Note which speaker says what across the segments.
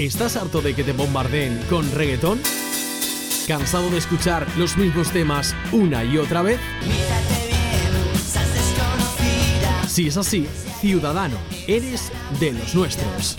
Speaker 1: ¿Estás harto de que te bombardeen con reggaetón? ¿Cansado de escuchar los mismos temas una y otra vez? Si es así, ciudadano, eres de los nuestros.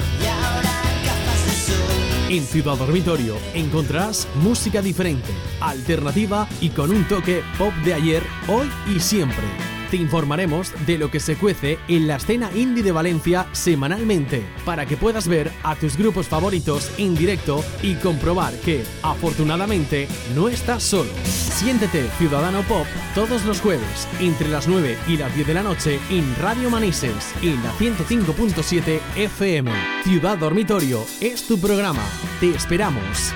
Speaker 1: En Ciudad Dormitorio encontrarás música diferente, alternativa y con un toque pop de ayer, hoy y siempre te informaremos de lo que se cuece en la escena indie de Valencia semanalmente, para que puedas ver a tus grupos favoritos en directo y comprobar que, afortunadamente, no estás solo. Siéntete Ciudadano Pop todos los jueves, entre las 9 y las 10 de la noche, en Radio Manises, en la 105.7 FM. Ciudad Dormitorio es tu programa. Te esperamos.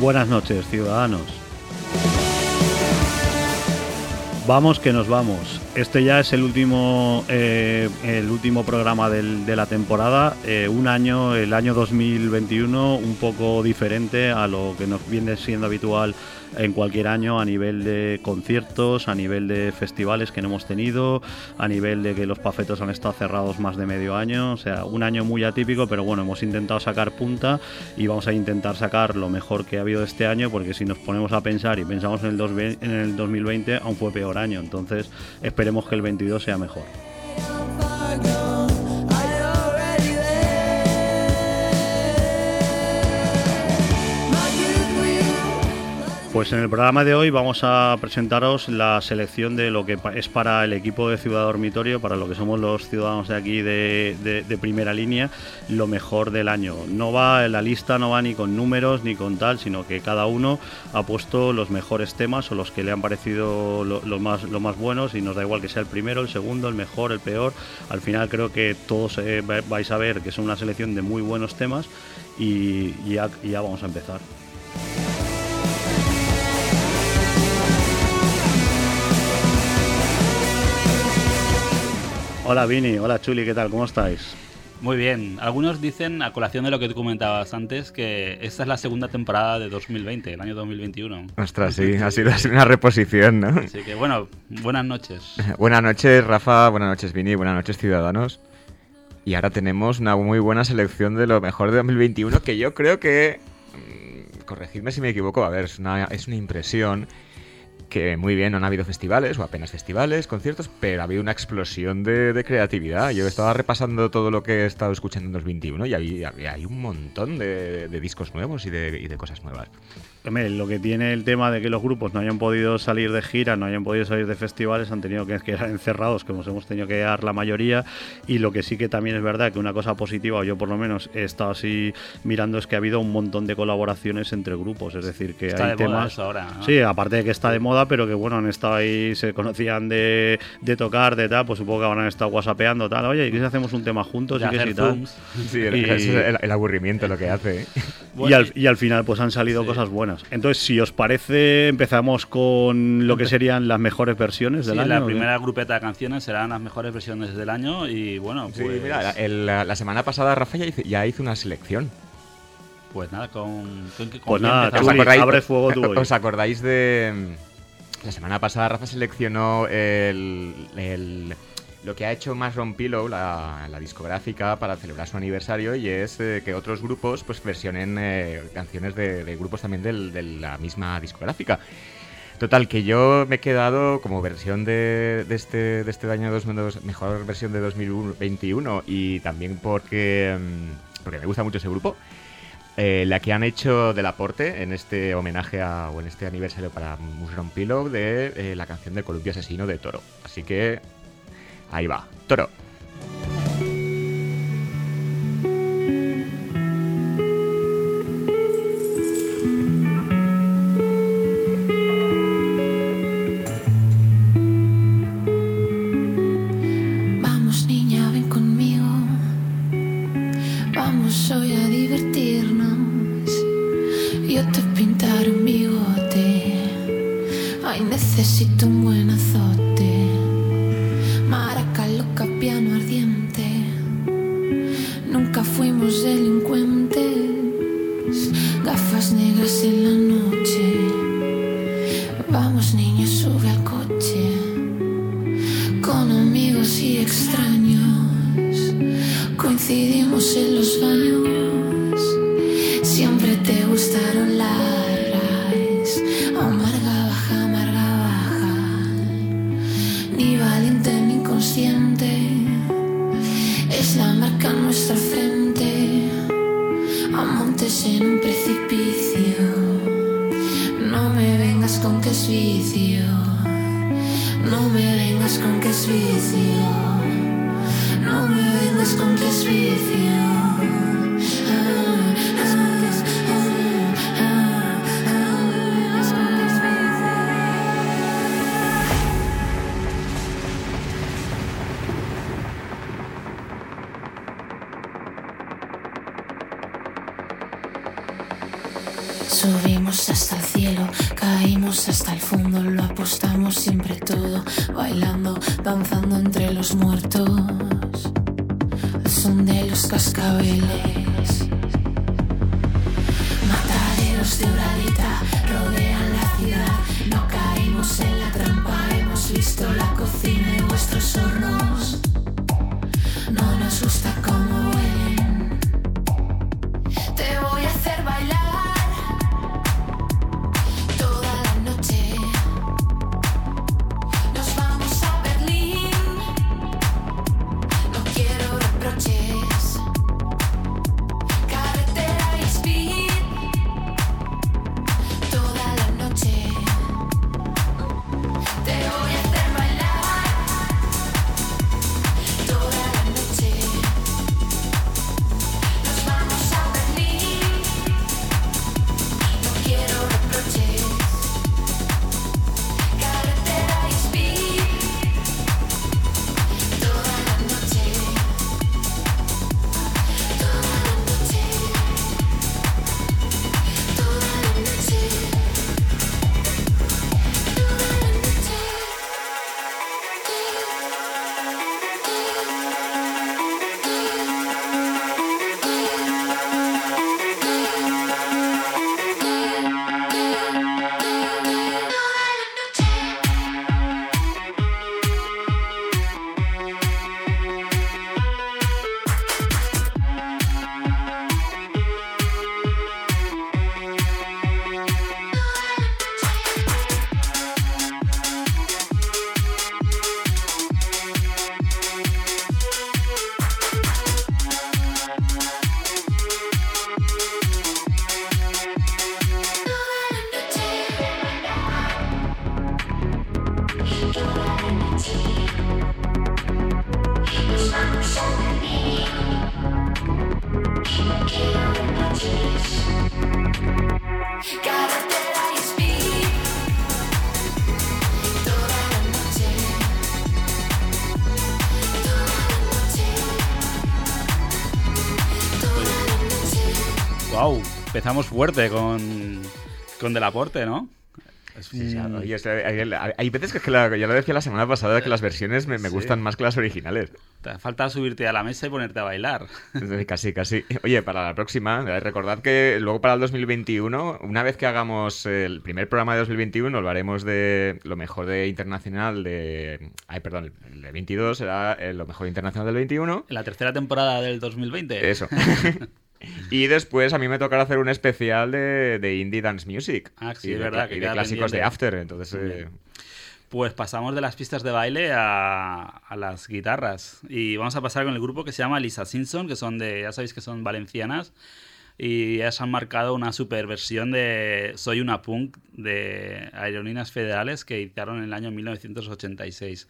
Speaker 2: Buenas noches, ciudadanos. Vamos que nos vamos. Este ya es el último, eh, el último programa de la temporada. Eh, un año, el año 2021, un poco diferente a lo que nos viene siendo habitual en cualquier año a nivel de conciertos, a nivel de festivales que no hemos tenido, a nivel de que los pafetos han estado cerrados más de medio año, o sea, un año muy atípico, pero bueno, hemos intentado sacar punta y vamos a intentar sacar lo mejor que ha habido este año, porque si nos ponemos a pensar y pensamos en el, en el 2020, aún fue peor año, entonces esperemos que el 22 sea mejor. Pues en el programa de hoy vamos a presentaros la selección de lo que es para el equipo de Ciudad Dormitorio, para lo que somos los ciudadanos de aquí de, primera línea, lo mejor del año. No va, la lista no va ni con números ni con tal, sino que cada uno ha puesto los mejores temas o los que le han parecido lo, más, más buenos y nos da igual que sea el primero, el segundo, el mejor, el peor. Al final creo que todos eh, vais a ver que es una selección de muy buenos temas y ya vamos a empezar. Hola Vini, hola Chuli, ¿qué tal? ¿Cómo estáis?
Speaker 3: Muy bien. Algunos dicen, a colación de lo que tú comentabas antes, que esta es la segunda temporada de 2020, el año 2021.
Speaker 4: Ostras, sí, ha sido una reposición, ¿no?
Speaker 3: Así que bueno, buenas noches.
Speaker 4: buenas noches, Rafa, buenas noches, Vini, buenas noches, ciudadanos. Y ahora tenemos una muy buena selección de lo mejor de 2021 que yo creo que... Mm, corregidme si me equivoco, a ver, es una, es una impresión que muy bien, no han habido festivales o apenas festivales, conciertos, pero ha habido una explosión de, creatividad. Yo estaba repasando todo lo que he estado escuchando en 2021 y hay un montón de, discos nuevos y de cosas nuevas
Speaker 2: lo que tiene el tema de que los grupos no hayan podido salir de gira, no hayan podido salir de festivales, han tenido que quedar encerrados, como hemos tenido que quedar la mayoría. Y lo que sí que también es verdad que una cosa positiva, o yo por lo menos he estado así mirando, es que ha habido un montón de colaboraciones entre grupos. Es decir, que hay temas.
Speaker 3: ahora.
Speaker 2: Sí, aparte de que está de moda, pero que bueno, han estado ahí, se conocían de, tocar, de tal, pues supongo que habrán estado whatsappeando, tal. Oye, ¿y qué si hacemos un tema juntos?
Speaker 4: y
Speaker 2: que
Speaker 4: tal. Sí, el, aburrimiento lo que hace.
Speaker 2: y, al, y al final, pues han salido cosas buenas. Entonces, si os parece, empezamos con lo que serían las mejores versiones del año.
Speaker 3: La primera grupeta de canciones serán las mejores versiones del año y bueno, pues...
Speaker 4: mira, la, semana pasada Rafa ya hizo, una selección.
Speaker 3: Pues nada, con...
Speaker 2: pues nada, ¿os acordáis, abre fuego tú
Speaker 4: ¿Os acordáis de... La semana pasada Rafa seleccionó el lo que ha hecho Mushroom Pillow, la, discográfica, para celebrar su aniversario y es eh, que otros grupos pues versionen eh, canciones de, grupos también de la misma discográfica. Total, que yo me he quedado como versión de, este, de este año 2002, mejor versión de 2021 y también porque, mm, porque me gusta mucho ese grupo. Eh, la que han hecho del aporte en este homenaje a, o en este aniversario para Mushroom Pillow de la canción del Columpio Asesino de Toro. Así que Ahí va, toro.
Speaker 5: Coincidimos en los
Speaker 3: empezamos fuerte con, con Del Aporte, ¿no?
Speaker 4: Sí, sí, es que hay, hay- hay veces que, es que la- ya lo decía la semana pasada que las versiones me, me
Speaker 3: Sí.
Speaker 4: gustan más que las originales.
Speaker 3: Te falta subirte a la mesa y ponerte a bailar.
Speaker 4: Casi, casi. Oye, para la próxima, eh, recordad que luego para el 2021, una vez que hagamos el primer programa de 2021, lo haremos de lo mejor de internacional de... Ay, perdón, el de 22 será eh, lo mejor internacional del 21.
Speaker 3: En la tercera temporada del 2020.
Speaker 4: Eso. y después a mí me tocará hacer un especial de, de indie dance music.
Speaker 3: Ah, sí,
Speaker 4: y
Speaker 3: es
Speaker 4: de,
Speaker 3: verdad, que
Speaker 4: y de clásicos de. After. Entonces, eh.
Speaker 3: Pues pasamos de las pistas de baile a, a las guitarras. Y vamos a pasar con el grupo que se llama Lisa Simpson, que son de, ya sabéis que son valencianas. Y ellas han marcado una super versión de Soy una punk de Aerolíneas Federales que hicieron en el año 1986.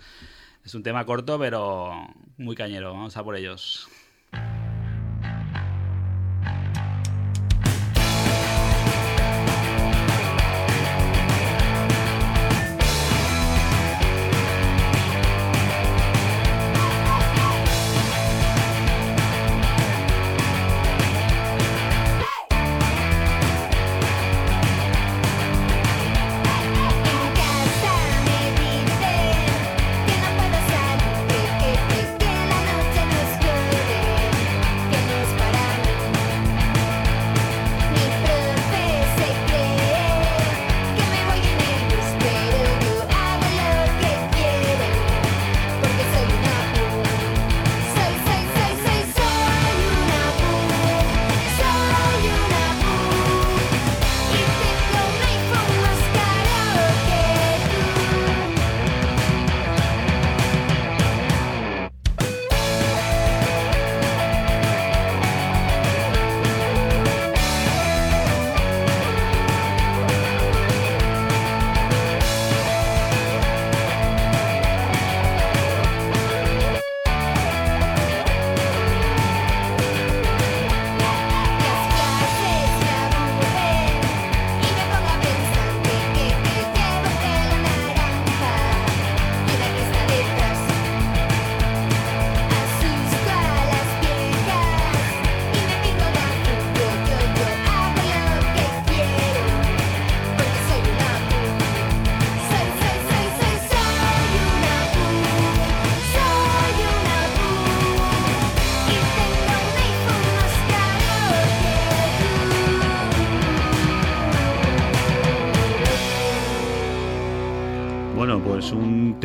Speaker 3: Es un tema corto, pero muy cañero. Vamos a por ellos.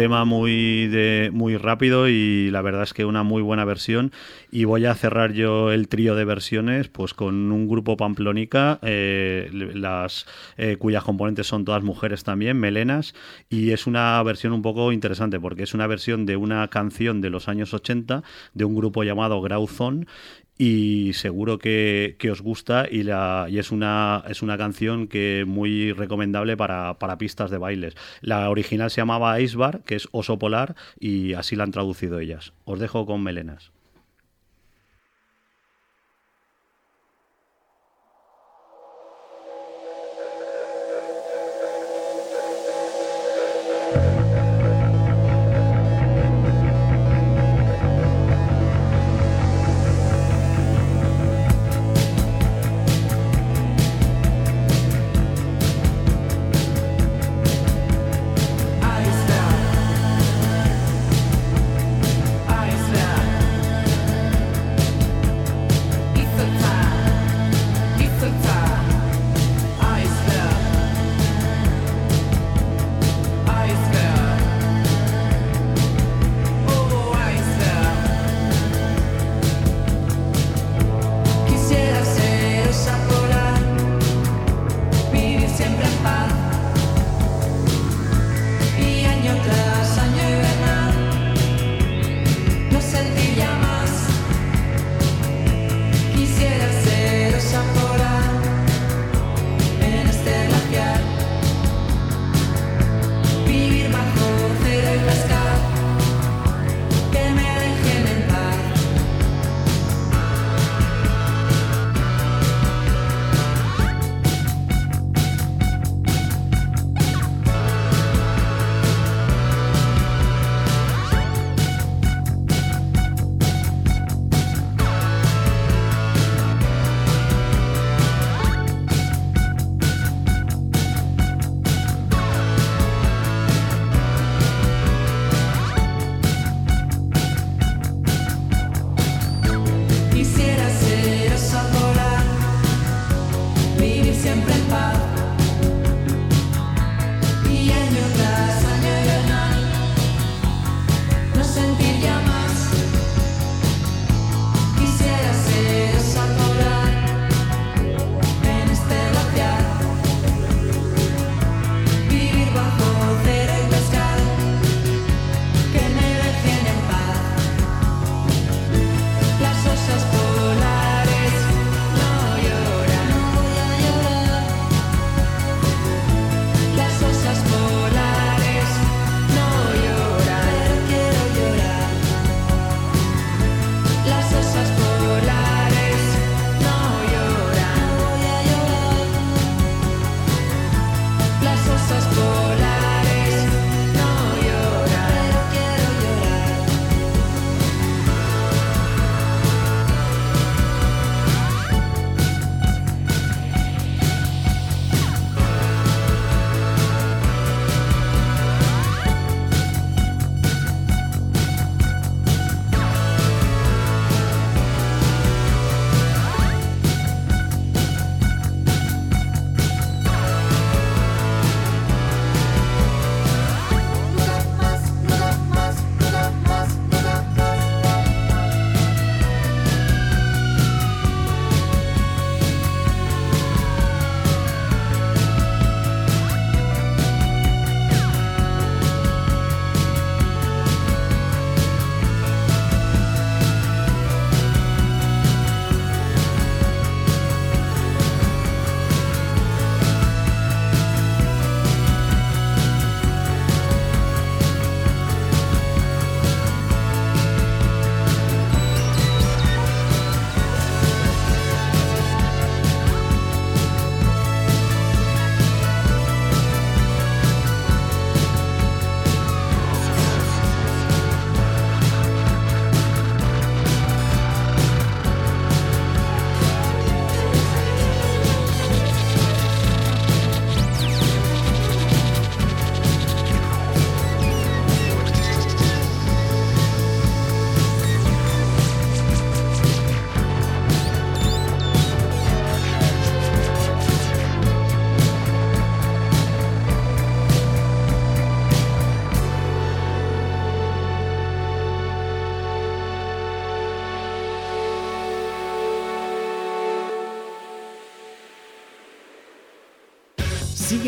Speaker 6: Tema muy, de, muy rápido y la verdad es que una muy buena versión. Y voy a cerrar yo el trío de versiones pues con un grupo Pamplónica, eh, las, eh, cuyas componentes son todas mujeres también, melenas. Y es una versión un poco interesante porque es una versión de una canción de los años 80 de un grupo llamado Grauzón y seguro que, que os gusta y, la, y es, una, es una canción que muy recomendable para, para pistas de bailes. La original se llamaba Icebar, que es oso polar, y así la han traducido ellas. Os dejo con melenas.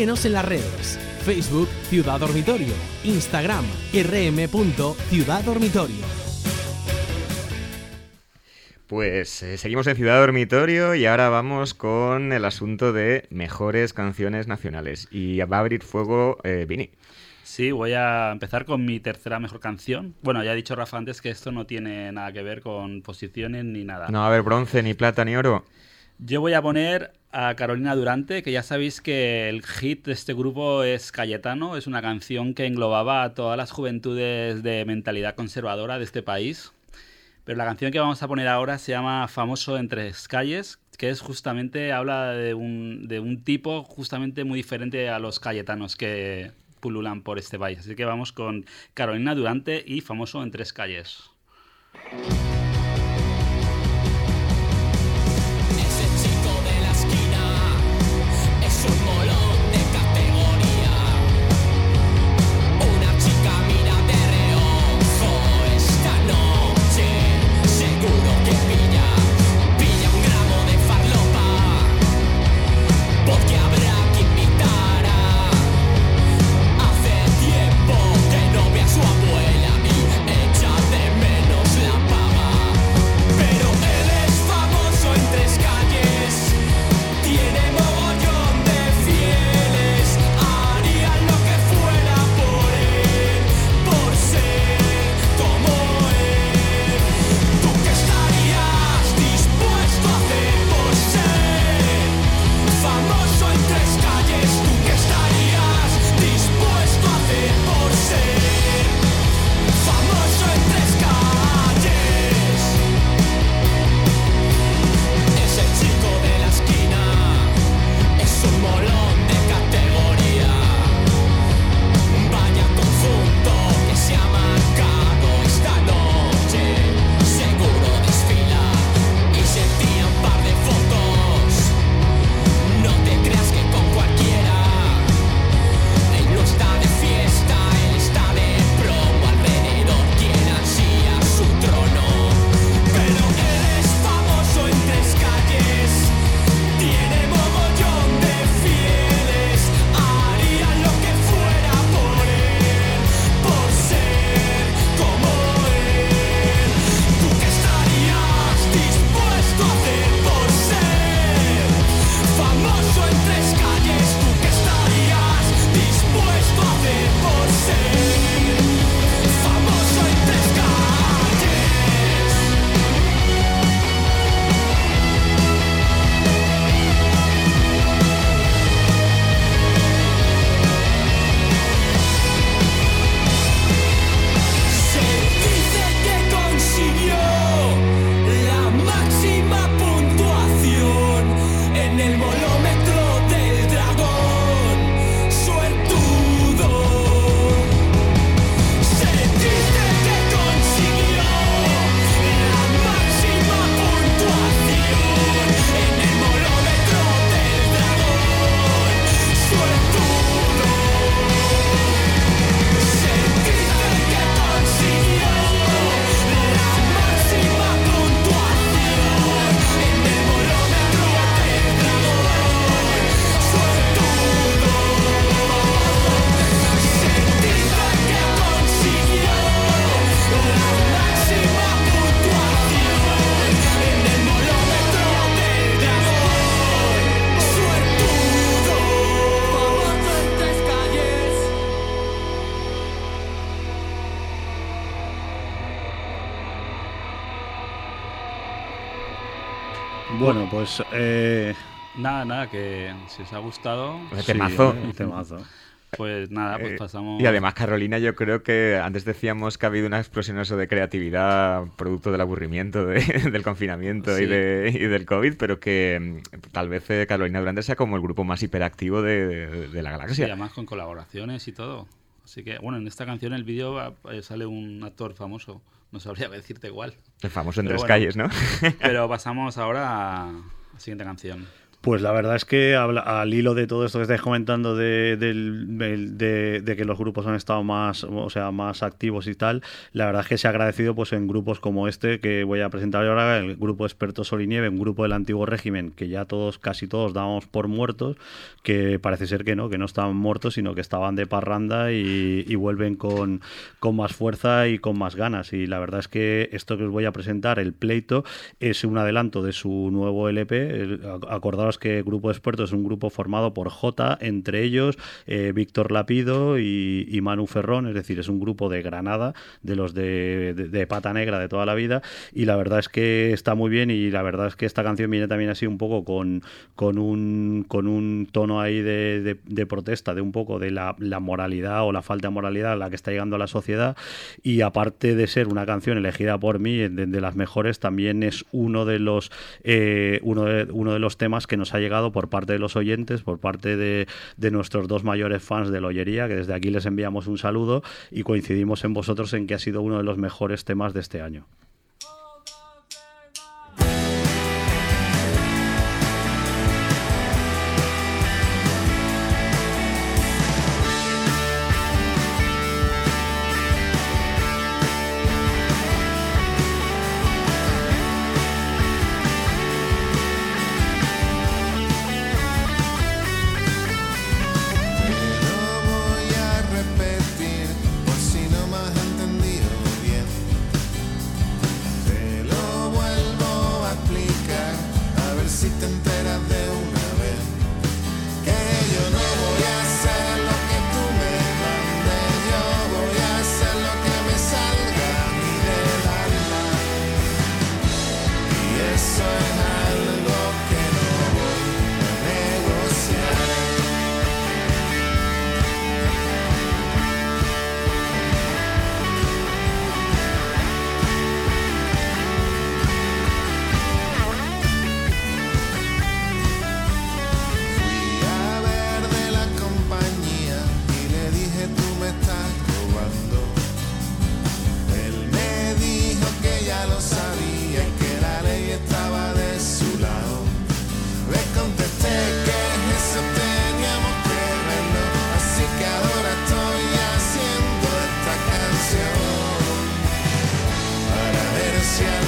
Speaker 1: Síguenos en las redes. Facebook Ciudad Dormitorio. Instagram rm.ciudaddormitorio.
Speaker 4: Pues eh, seguimos en Ciudad Dormitorio y ahora vamos con el asunto de mejores canciones nacionales. Y va a abrir fuego eh, Vini.
Speaker 3: Sí, voy a empezar con mi tercera mejor canción. Bueno, ya ha dicho Rafa antes que esto no tiene nada que ver con posiciones ni nada.
Speaker 4: No va a haber bronce, ni plata, ni oro.
Speaker 3: Yo voy a poner a Carolina Durante, que ya sabéis que el hit de este grupo es Cayetano, es una canción que englobaba a todas las juventudes de mentalidad conservadora de este país. Pero la canción que vamos a poner ahora se llama Famoso en tres calles, que es justamente, habla de un, de un tipo justamente muy diferente a los cayetanos que pululan por este país. Así que vamos con Carolina Durante y Famoso en tres calles.
Speaker 2: Bueno, pues. Eh,
Speaker 3: Nada, nada, que si os ha gustado,
Speaker 2: sí,
Speaker 4: temazo.
Speaker 2: eh, temazo.
Speaker 3: pues nada, pues
Speaker 4: Eh,
Speaker 3: pasamos...
Speaker 4: Y además, Carolina, yo creo que antes decíamos que ha habido una explosión eso de creatividad producto del aburrimiento, de- del confinamiento y, de, y del COVID, pero que mm, tal vez eh, Carolina Durante sea como el grupo más hiperactivo de, la
Speaker 3: Sí,
Speaker 4: galaxia.
Speaker 3: además con colaboraciones y todo. Así que, bueno, en esta canción, el vídeo, sale un actor famoso. No sabría decirte igual.
Speaker 4: El famoso en
Speaker 3: Pero
Speaker 4: tres
Speaker 3: bueno.
Speaker 4: calles, ¿no?
Speaker 3: Pero pasamos ahora a la siguiente canción.
Speaker 2: Pues la verdad es que al hilo de todo esto que estáis comentando de, que los grupos han estado más, o sea, más activos y tal, la verdad es que se ha agradecido pues en grupos como este que voy a presentar ahora, el grupo Experto Sol y Nieve, un grupo del antiguo régimen que ya todos, casi todos dábamos por muertos, que parece ser que no, que no estaban muertos, sino que estaban de parranda y, vuelven con, más fuerza y con más ganas. Y la verdad es que esto que os voy a presentar, el pleito, es un adelanto de su nuevo LP. El- ac- que Grupo Experto es un grupo formado por J, entre ellos eh, Víctor Lapido y, y Manu Ferrón, es decir, es un grupo de Granada, de los de, de- de pata negra de toda la vida. Y la verdad es que está muy bien y la verdad es que esta canción viene también así un poco con, con, un, con un tono ahí de, de- de protesta, de un poco de la, la moralidad o la falta de moralidad a la que está llegando la sociedad. Y aparte de ser una canción elegida por mí, de las mejores, también es uno de los eh, uno, de, uno de los temas que nos ha llegado por parte de los oyentes, por parte de, nuestros dos mayores fans de la Ollería, que desde aquí les enviamos un saludo y coincidimos en vosotros en que ha sido uno de los mejores temas de este año.
Speaker 7: Ver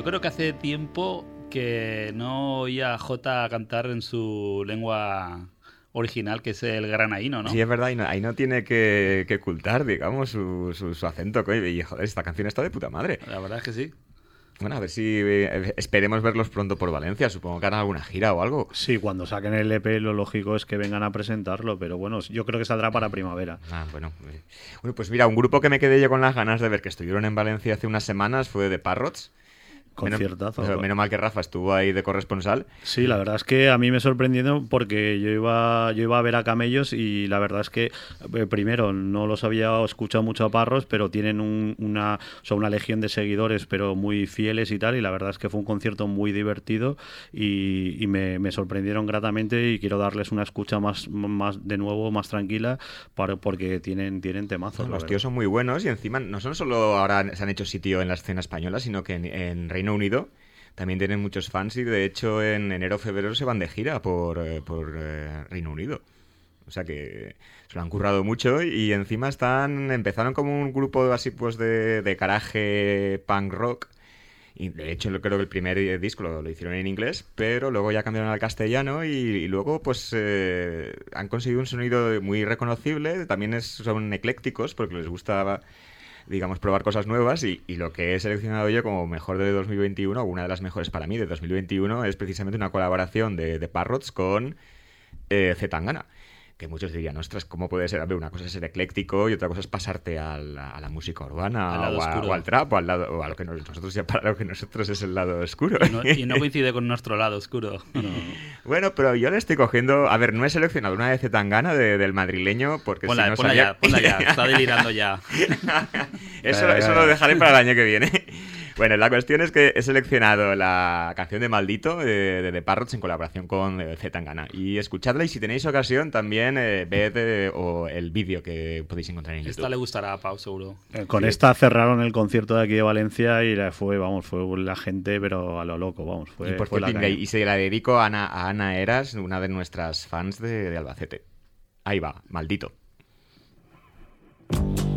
Speaker 7: yo creo que
Speaker 3: hace tiempo que no oía a Jota cantar en su lengua original, que es el granaíno, ¿no?
Speaker 4: Sí, es verdad, y no- ahí no tiene que, que ocultar, digamos, su, su, su acento. coño, Y joder, esta canción está de puta madre.
Speaker 3: La verdad es que sí.
Speaker 4: Bueno, a ver si eh, esperemos verlos pronto por Valencia. Supongo que harán alguna gira o algo.
Speaker 2: Sí, cuando saquen el EP lo lógico es que vengan a presentarlo, pero bueno, yo creo que saldrá para primavera.
Speaker 4: Ah, bueno. eh. Bueno, pues mira, un grupo que me quedé yo con las ganas de ver que estuvieron en Valencia hace unas semanas fue The Parrots.
Speaker 2: Conciertazo.
Speaker 4: Menos, menos mal que Rafa estuvo ahí de corresponsal.
Speaker 2: Sí, la verdad es que a mí me sorprendió porque yo iba, yo iba a ver a Camellos y la verdad es que, eh, primero, no los había escuchado mucho a Parros, pero tienen un- una, sea, una legión de seguidores, pero muy fieles y tal, y la verdad es que fue un concierto muy divertido y, y me, me sorprendieron gratamente y quiero darles una escucha más, más de nuevo, más tranquila, para, porque tienen, tienen temazos.
Speaker 4: Los tíos son muy buenos y encima no son solo ahora se han hecho sitio en la escena española, sino que en, en Reino Unido también tienen muchos fans y de hecho en enero o febrero se van de gira por, eh, por eh, Reino Unido. O sea que se lo han currado mucho y encima están empezaron como un grupo así pues de, de garaje punk rock. Y de hecho creo que el primer eh, disco lo, hicieron en inglés, pero luego ya cambiaron al castellano y, luego pues han conseguido un sonido muy reconocible. También son eclécticos porque les gusta digamos, probar cosas nuevas y, lo que he seleccionado yo como mejor de 2021, o una de las mejores para mí de 2021, es precisamente una colaboración de, de Parrots con eh, Zetangana. Que muchos dirían, ostras, ¿cómo puede ser? A ver, una cosa es ser ecléctico y otra cosa es pasarte a la, a la música urbana
Speaker 3: Al lado
Speaker 4: o, a-
Speaker 3: oscuro.
Speaker 4: o al trap o, al lado, o a lo que nos- nosotros ya para lo que nosotros es el lado oscuro.
Speaker 3: Y no, y no coincide con nuestro lado oscuro.
Speaker 4: Bueno, pero yo le estoy cogiendo. A ver, no he seleccionado una de Zetangana de- del madrileño porque
Speaker 3: Ponla,
Speaker 4: si no
Speaker 3: ponla
Speaker 4: sabía-
Speaker 3: ya, ponla ya. Está delirando ya.
Speaker 4: Eso, eso lo dejaré para el año que viene. Bueno, la cuestión es que he seleccionado la canción de Maldito de, de The Parrots en colaboración con eh, Zetangana. Y escuchadla y si tenéis ocasión también eh, ved eh, o el vídeo que podéis encontrar en YouTube.
Speaker 3: Esta le gustará a Pau, seguro.
Speaker 2: Eh, Con
Speaker 4: Sí.
Speaker 2: esta cerraron el concierto de aquí de Valencia y la fue, vamos, fue la gente, pero a lo loco, vamos. Fue,
Speaker 4: y por
Speaker 2: fue la
Speaker 4: cierto,
Speaker 2: caña.
Speaker 4: y se la dedico a Ana, a Ana Eras, una de nuestras fans de, de Albacete. Ahí va, Maldito.
Speaker 8: Maldito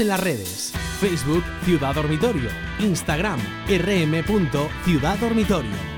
Speaker 1: En las redes. Facebook Ciudad Dormitorio. Instagram rm.ciudaddormitorio.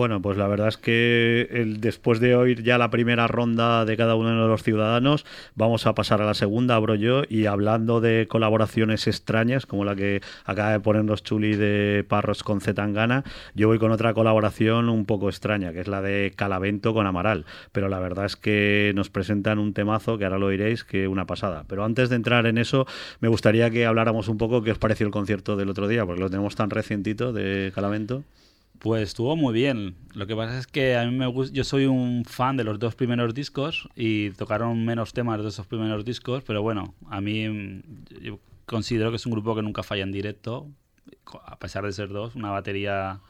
Speaker 2: Bueno, pues la verdad es que el- después de oír ya la primera ronda de cada uno de los ciudadanos, vamos a pasar a la segunda, abro yo, y hablando de colaboraciones extrañas, como la que acaba de ponernos Chuli de Parros con Zetangana, yo voy con otra colaboración un poco extraña, que es la de Calavento con Amaral. Pero la verdad es que nos presentan un temazo, que ahora lo oiréis, que una pasada. Pero antes de entrar en eso, me gustaría que habláramos un poco qué os pareció el concierto del otro día, porque lo tenemos tan recientito de Calavento.
Speaker 3: Pues estuvo muy bien. Lo que pasa es que a mí me gusta, yo soy un fan de los dos primeros discos y tocaron menos temas de esos primeros discos, pero bueno, a mí mm, yo considero que es un grupo que nunca falla en directo, a pesar de ser dos, una batería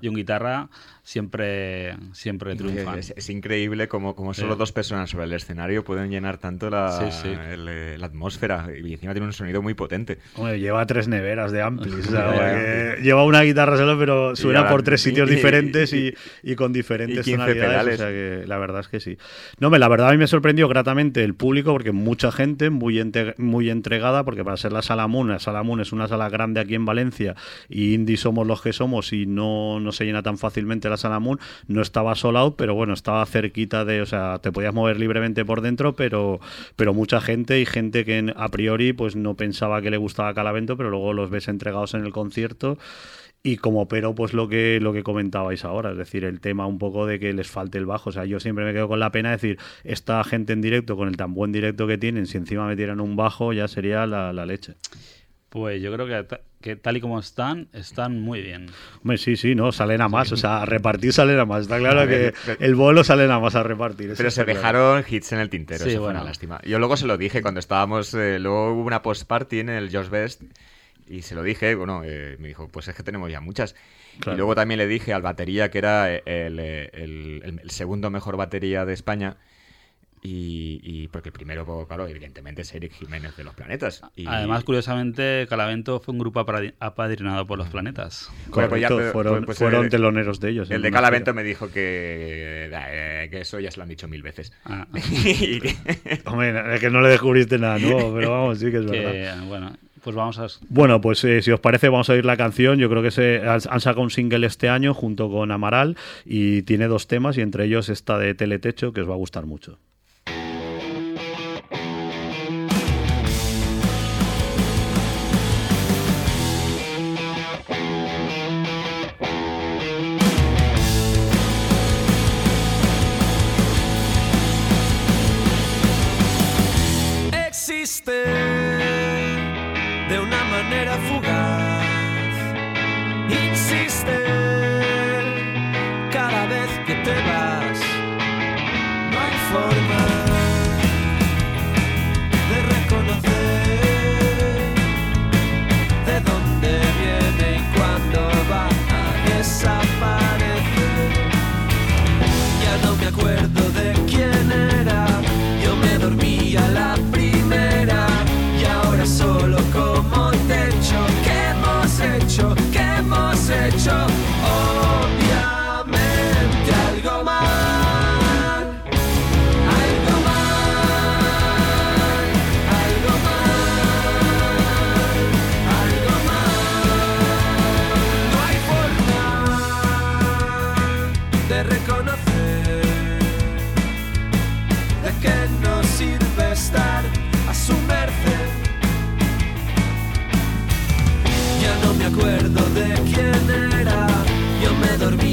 Speaker 3: y un guitarra siempre siempre triunfan.
Speaker 4: Es, es increíble como, como solo
Speaker 3: Sí.
Speaker 4: dos personas sobre el escenario pueden llenar tanto la,
Speaker 3: Sí, sí.
Speaker 4: el, eh, la atmósfera y encima tiene un sonido muy potente.
Speaker 2: Hombre, lleva tres neveras de amplis. o sea, lleva una guitarra solo, pero suena
Speaker 4: ahora-
Speaker 2: por tres sitios
Speaker 4: y-
Speaker 2: diferentes y, y con diferentes
Speaker 4: y 15
Speaker 2: tonalidades.
Speaker 4: pedales.
Speaker 2: O sea que la verdad es que sí. No, me, la verdad a mí me sorprendió gratamente el público, porque mucha gente muy, ente- muy entregada, porque para ser la Sala Moon, la Sala Moon es una sala grande aquí en Valencia y indie somos los que somos y no, no se llena tan fácilmente la No estaba sold out, pero bueno, estaba cerquita de, o sea, te podías mover libremente por dentro, pero, pero mucha gente y gente que a priori pues no pensaba que le gustaba Calavento, pero luego los ves entregados en el concierto. Y como pero, pues lo que, lo que comentabais ahora, es decir, el tema un poco de que les falte el bajo. O sea, yo siempre me quedo con la pena de decir, esta gente en directo, con el tan buen directo que tienen, si encima metieran un bajo, ya sería la, la leche.
Speaker 3: Pues yo creo que, que tal y como están, están muy bien.
Speaker 2: Hombre, sí, sí, no, salen a más. O sea, a repartir salen a más. Está claro
Speaker 4: A
Speaker 2: que
Speaker 4: ver, pero-
Speaker 2: el bolo salen a más a repartir.
Speaker 4: Pero se
Speaker 2: está claro.
Speaker 4: dejaron hits en el tintero,
Speaker 3: Sí,
Speaker 4: eso fue
Speaker 3: bueno.
Speaker 4: una lástima. Yo luego se lo dije cuando estábamos, eh, luego hubo una post-party en el Josh Best y se lo dije, bueno, eh, me dijo, pues es que tenemos ya muchas.
Speaker 2: Claro.
Speaker 4: Y luego también le dije al batería, que era el, eh, el- el- el segundo mejor batería de España, y, y porque el primero, pues, claro, evidentemente es Eric Jiménez de los Planetas. Y-
Speaker 3: Además, curiosamente, Calavento fue un grupo apadrinado por los planetas.
Speaker 4: Pues ya,
Speaker 2: Correcto,
Speaker 4: pero-
Speaker 2: fueron,
Speaker 4: pues-
Speaker 2: fueron
Speaker 4: el-
Speaker 2: teloneros de ellos.
Speaker 4: el de Calavento me dijo que, eh, que eso ya se lo han dicho mil veces.
Speaker 3: Ah,
Speaker 4: Y
Speaker 2: Hombre, es que no le descubriste nada nuevo, pero vamos, sí que es verdad.
Speaker 3: que, bueno, pues vamos a...
Speaker 2: Bueno, pues eh, si os parece, vamos a oír la canción. Yo creo que se han, han sacado un single este año junto con Amaral y tiene dos temas y entre ellos esta de Teletecho que os va a gustar mucho.
Speaker 9: acuerdo de quién era. Yo me
Speaker 10: dormí.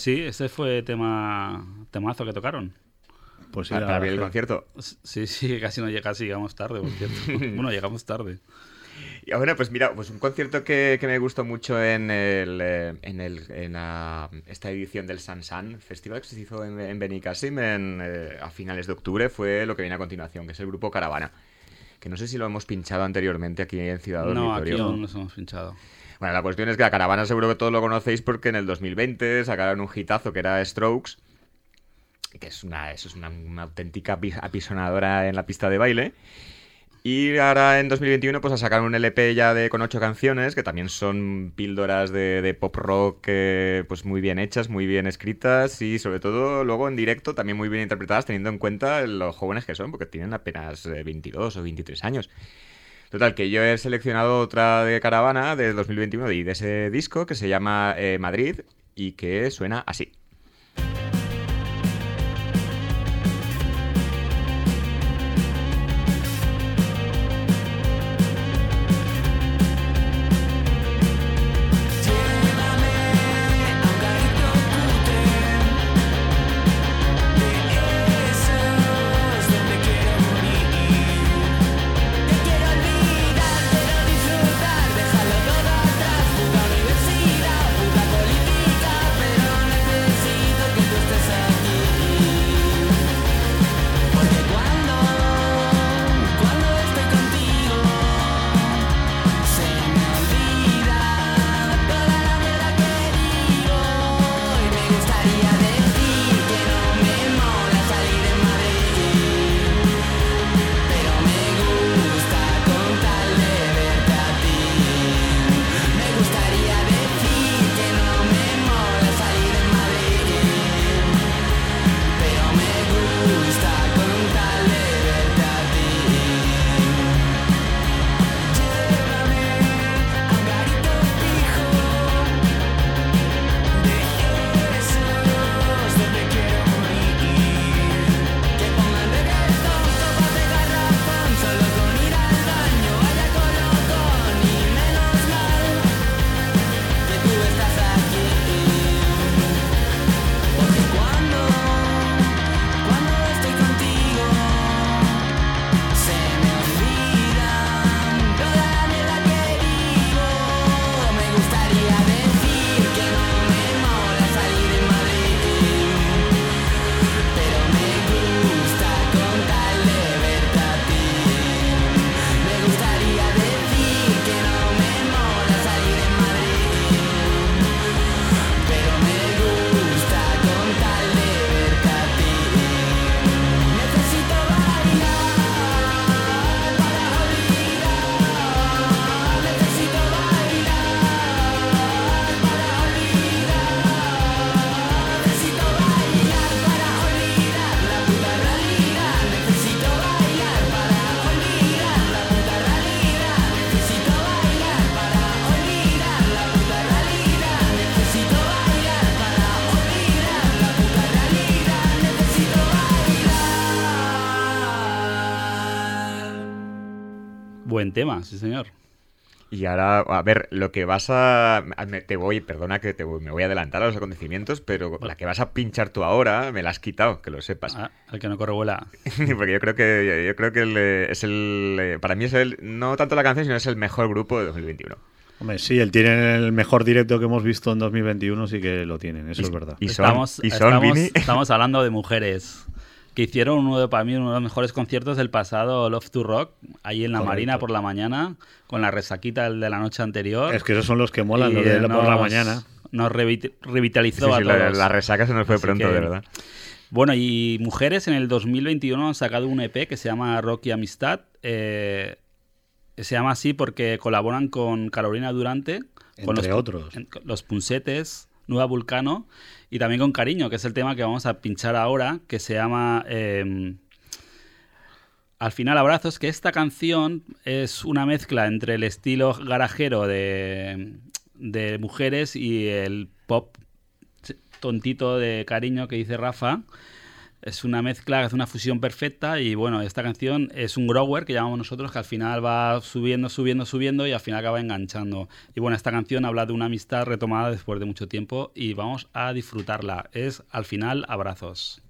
Speaker 10: Sí, ese fue tema temazo que tocaron.
Speaker 2: Pues sí,
Speaker 11: Para,
Speaker 2: la
Speaker 11: para el concierto.
Speaker 10: Sí, sí, casi no casi llegamos tarde, por cierto. bueno, llegamos tarde.
Speaker 11: Y bueno, pues mira, pues un concierto que, que me gustó mucho en, el, eh, en, el, en la- esta edición del Sansan Festival que se hizo en, en Benicassim en, eh, a finales de octubre fue lo que viene a continuación, que es el grupo Caravana. Que no sé si lo hemos pinchado anteriormente aquí en Ciudad
Speaker 10: No, aquí
Speaker 11: Dormitorio.
Speaker 10: aún nos hemos pinchado.
Speaker 11: Bueno, la cuestión es que a Caravana seguro que todos lo conocéis porque en el 2020 sacaron un hitazo que era Strokes, que es una, eso es una, auténtica api- apisonadora en la pista de baile. Y ahora en 2021 pues sacaron un LP ya de, con ocho canciones, que también son píldoras de, pop rock eh, pues muy bien hechas, muy bien escritas y sobre todo luego en directo también muy bien interpretadas teniendo en cuenta los jóvenes que son, porque tienen apenas eh, 22 o 23 años. Total, que yo he seleccionado otra de Caravana de 2021 y de ese disco que se llama eh, Madrid y que suena así.
Speaker 10: Buen tema, sí señor.
Speaker 11: Y ahora, a ver, lo que vas a... Te voy, perdona que te voy- me voy a adelantar a los acontecimientos, pero la que vas a pinchar tú ahora me la has quitado, que lo sepas.
Speaker 10: Ah, el que no corre vuela.
Speaker 11: Porque yo creo que yo creo que el, es el... Para mí es el... No tanto la canción, sino es el mejor grupo de 2021.
Speaker 2: Hombre, sí, él tiene el mejor directo que hemos visto en 2021, sí que lo tienen, eso
Speaker 11: Y-
Speaker 2: es verdad.
Speaker 11: y son-
Speaker 10: estamos,
Speaker 11: y son,
Speaker 10: estamos,
Speaker 11: Vini.
Speaker 10: estamos hablando de mujeres.
Speaker 11: Que hicieron uno de, para mí uno de los mejores conciertos del pasado Love to Rock, ahí en la
Speaker 2: Correcto.
Speaker 11: Marina por la mañana, con la resaquita del de la noche anterior.
Speaker 2: Es que esos son los que molan,
Speaker 11: Y,
Speaker 2: los de la- por la
Speaker 11: nos-
Speaker 2: mañana.
Speaker 11: Nos revit- revitalizó
Speaker 4: Sí,
Speaker 11: a
Speaker 4: sí, la,
Speaker 11: todos.
Speaker 4: la resaca se nos fue
Speaker 11: Así
Speaker 4: pronto,
Speaker 11: que-
Speaker 4: de verdad.
Speaker 11: Bueno, y mujeres en el 2021 han sacado un EP que se llama Rocky Amistad. eh, se llama así porque colaboran con Carolina Durante, con
Speaker 2: Entre
Speaker 11: los,
Speaker 2: otros.
Speaker 11: en- con los Punsetes, Nueva Vulcano y también con Cariño, que es el tema que vamos a pinchar ahora, que se llama eh, Al final Abrazos, que esta canción es una mezcla entre el estilo garajero de, de mujeres y el pop tontito de cariño que dice Rafa. Es una mezcla, es una fusión perfecta y bueno, esta canción es un grower que llamamos nosotros que al final va subiendo, subiendo, subiendo y al final acaba enganchando. Y bueno, esta canción habla de una amistad retomada después de mucho tiempo y vamos a disfrutarla. Es al final abrazos.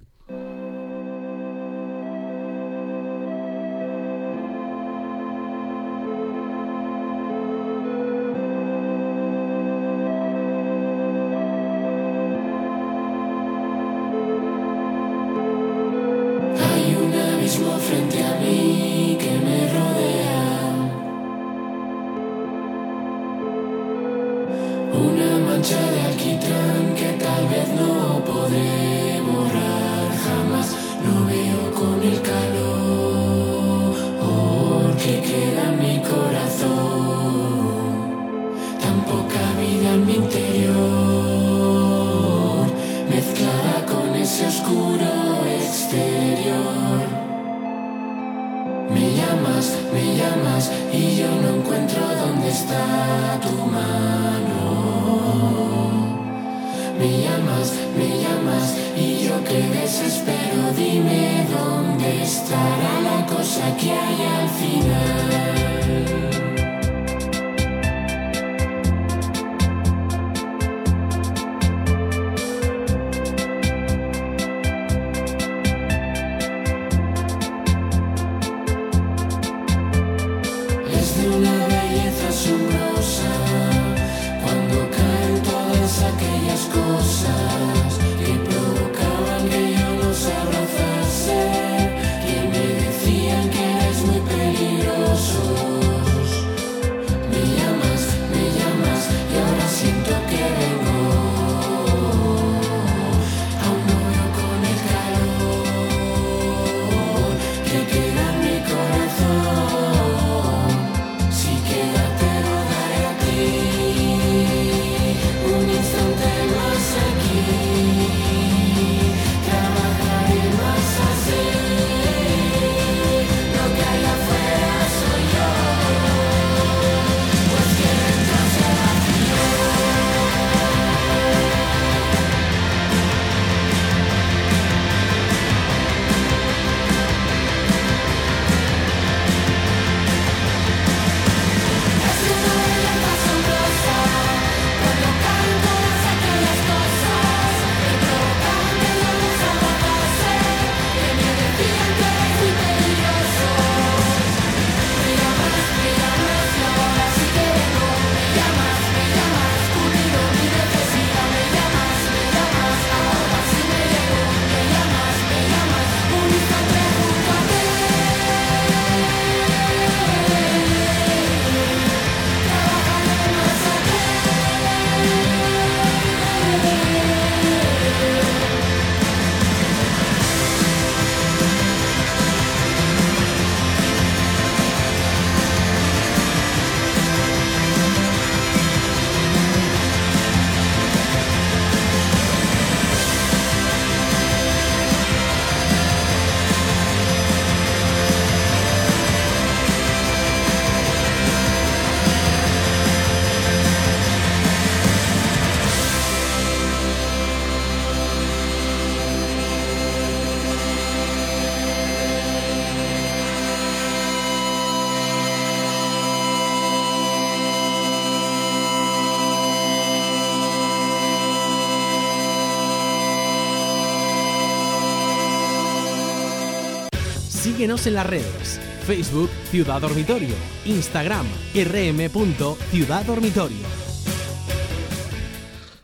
Speaker 1: Síguenos en las redes. Facebook Ciudad Dormitorio. Instagram rm.ciudaddormitorio.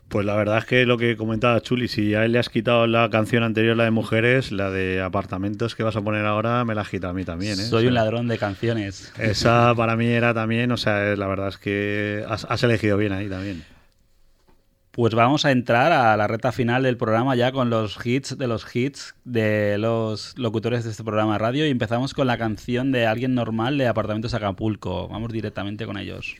Speaker 2: Pues la verdad es que lo que comentaba Chuli, si a él le has quitado la canción anterior, la de mujeres, la de apartamentos que vas a poner ahora, me la has quitado a mí también. ¿eh?
Speaker 11: Soy
Speaker 2: O
Speaker 11: un ladrón de canciones.
Speaker 2: Esa para mí era también, o sea, la verdad es que has, has elegido bien ahí también.
Speaker 11: Pues vamos a entrar a la recta final del programa ya con los hits de los hits de los locutores de este programa de radio y empezamos con la canción de Alguien Normal de Apartamentos Acapulco. Vamos directamente con ellos.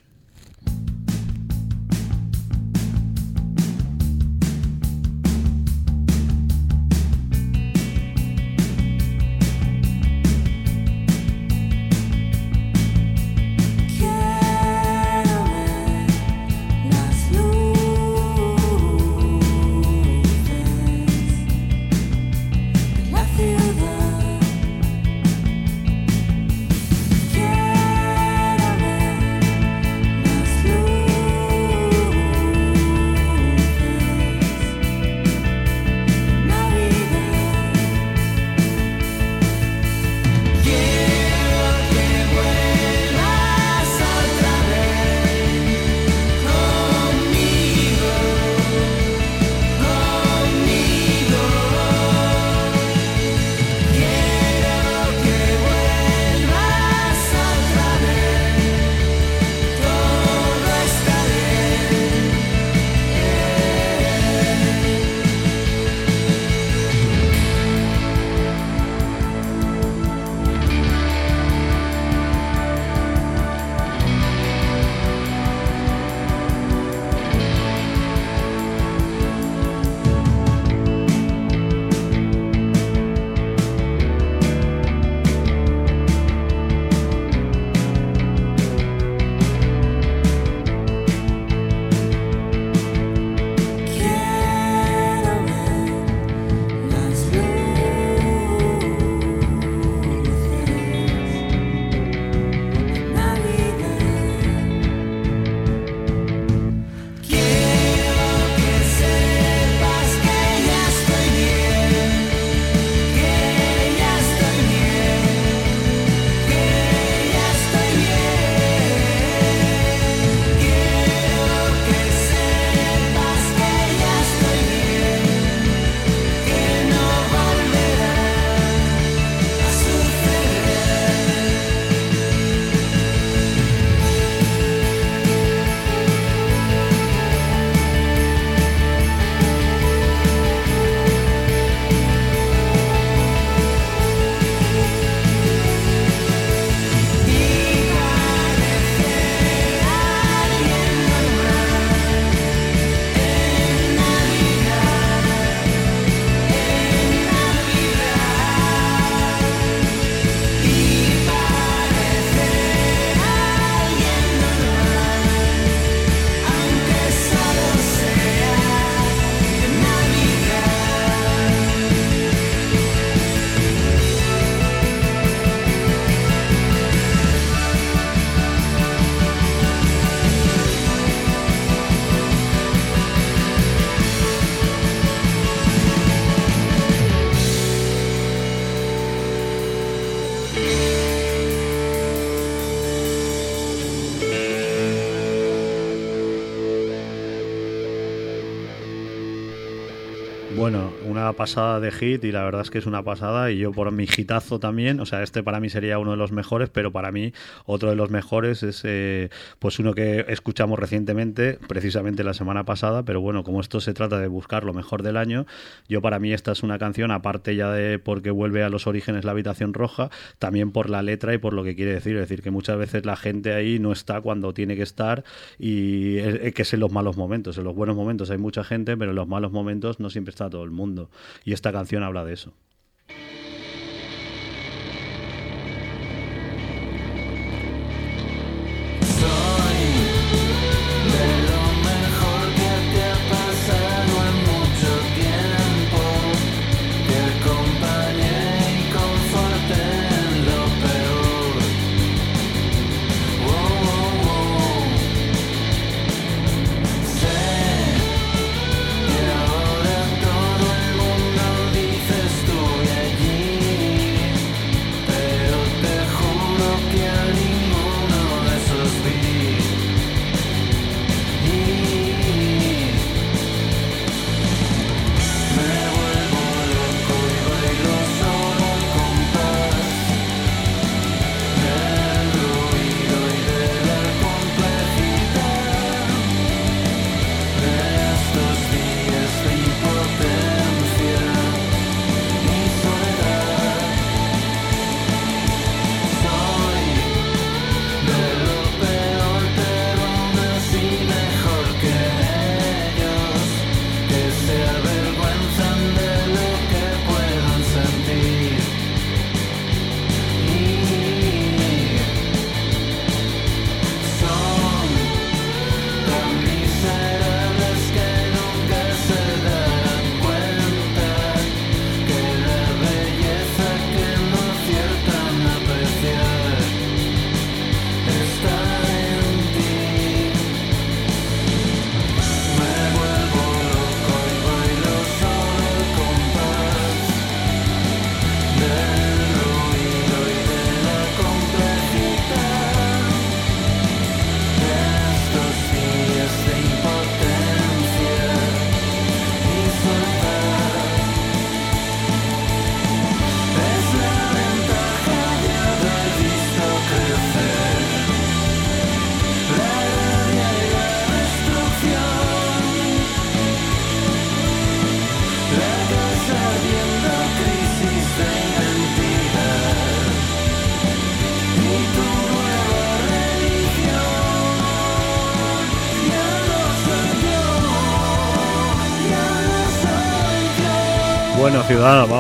Speaker 2: Pasada de hit y la verdad es que es una pasada y yo por mi hitazo también, o sea, este para mí sería uno de los mejores, pero para mí otro de los mejores es eh, pues uno que escuchamos recientemente, precisamente la semana pasada, pero bueno, como esto se trata de buscar lo mejor del año, yo para mí esta es una canción, aparte ya de porque vuelve a los orígenes la habitación roja, también por la letra y por lo que quiere decir, es decir, que muchas veces la gente ahí no está cuando tiene que estar y es, es que es en los malos momentos, en los buenos momentos hay mucha gente, pero en los malos momentos no siempre está todo el mundo. Y esta canción habla de eso.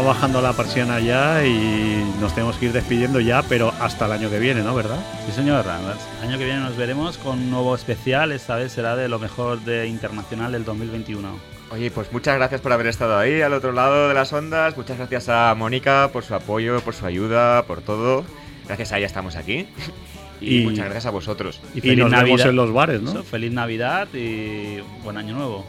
Speaker 2: Bajando la persiana ya y nos tenemos que ir despidiendo ya, pero hasta el año que viene, ¿no? ¿Verdad?
Speaker 3: Sí, señor. El año que viene nos veremos con un nuevo especial. Esta vez será de lo mejor de internacional del 2021.
Speaker 4: Oye, pues muchas gracias por haber estado ahí al otro lado de las ondas. Muchas gracias a Mónica por su apoyo, por su ayuda, por todo. Gracias a ella estamos aquí. Y,
Speaker 2: Y-
Speaker 4: muchas gracias a vosotros.
Speaker 2: Y nos vemos en los bares, ¿no?
Speaker 3: Eso, feliz Navidad y buen año nuevo.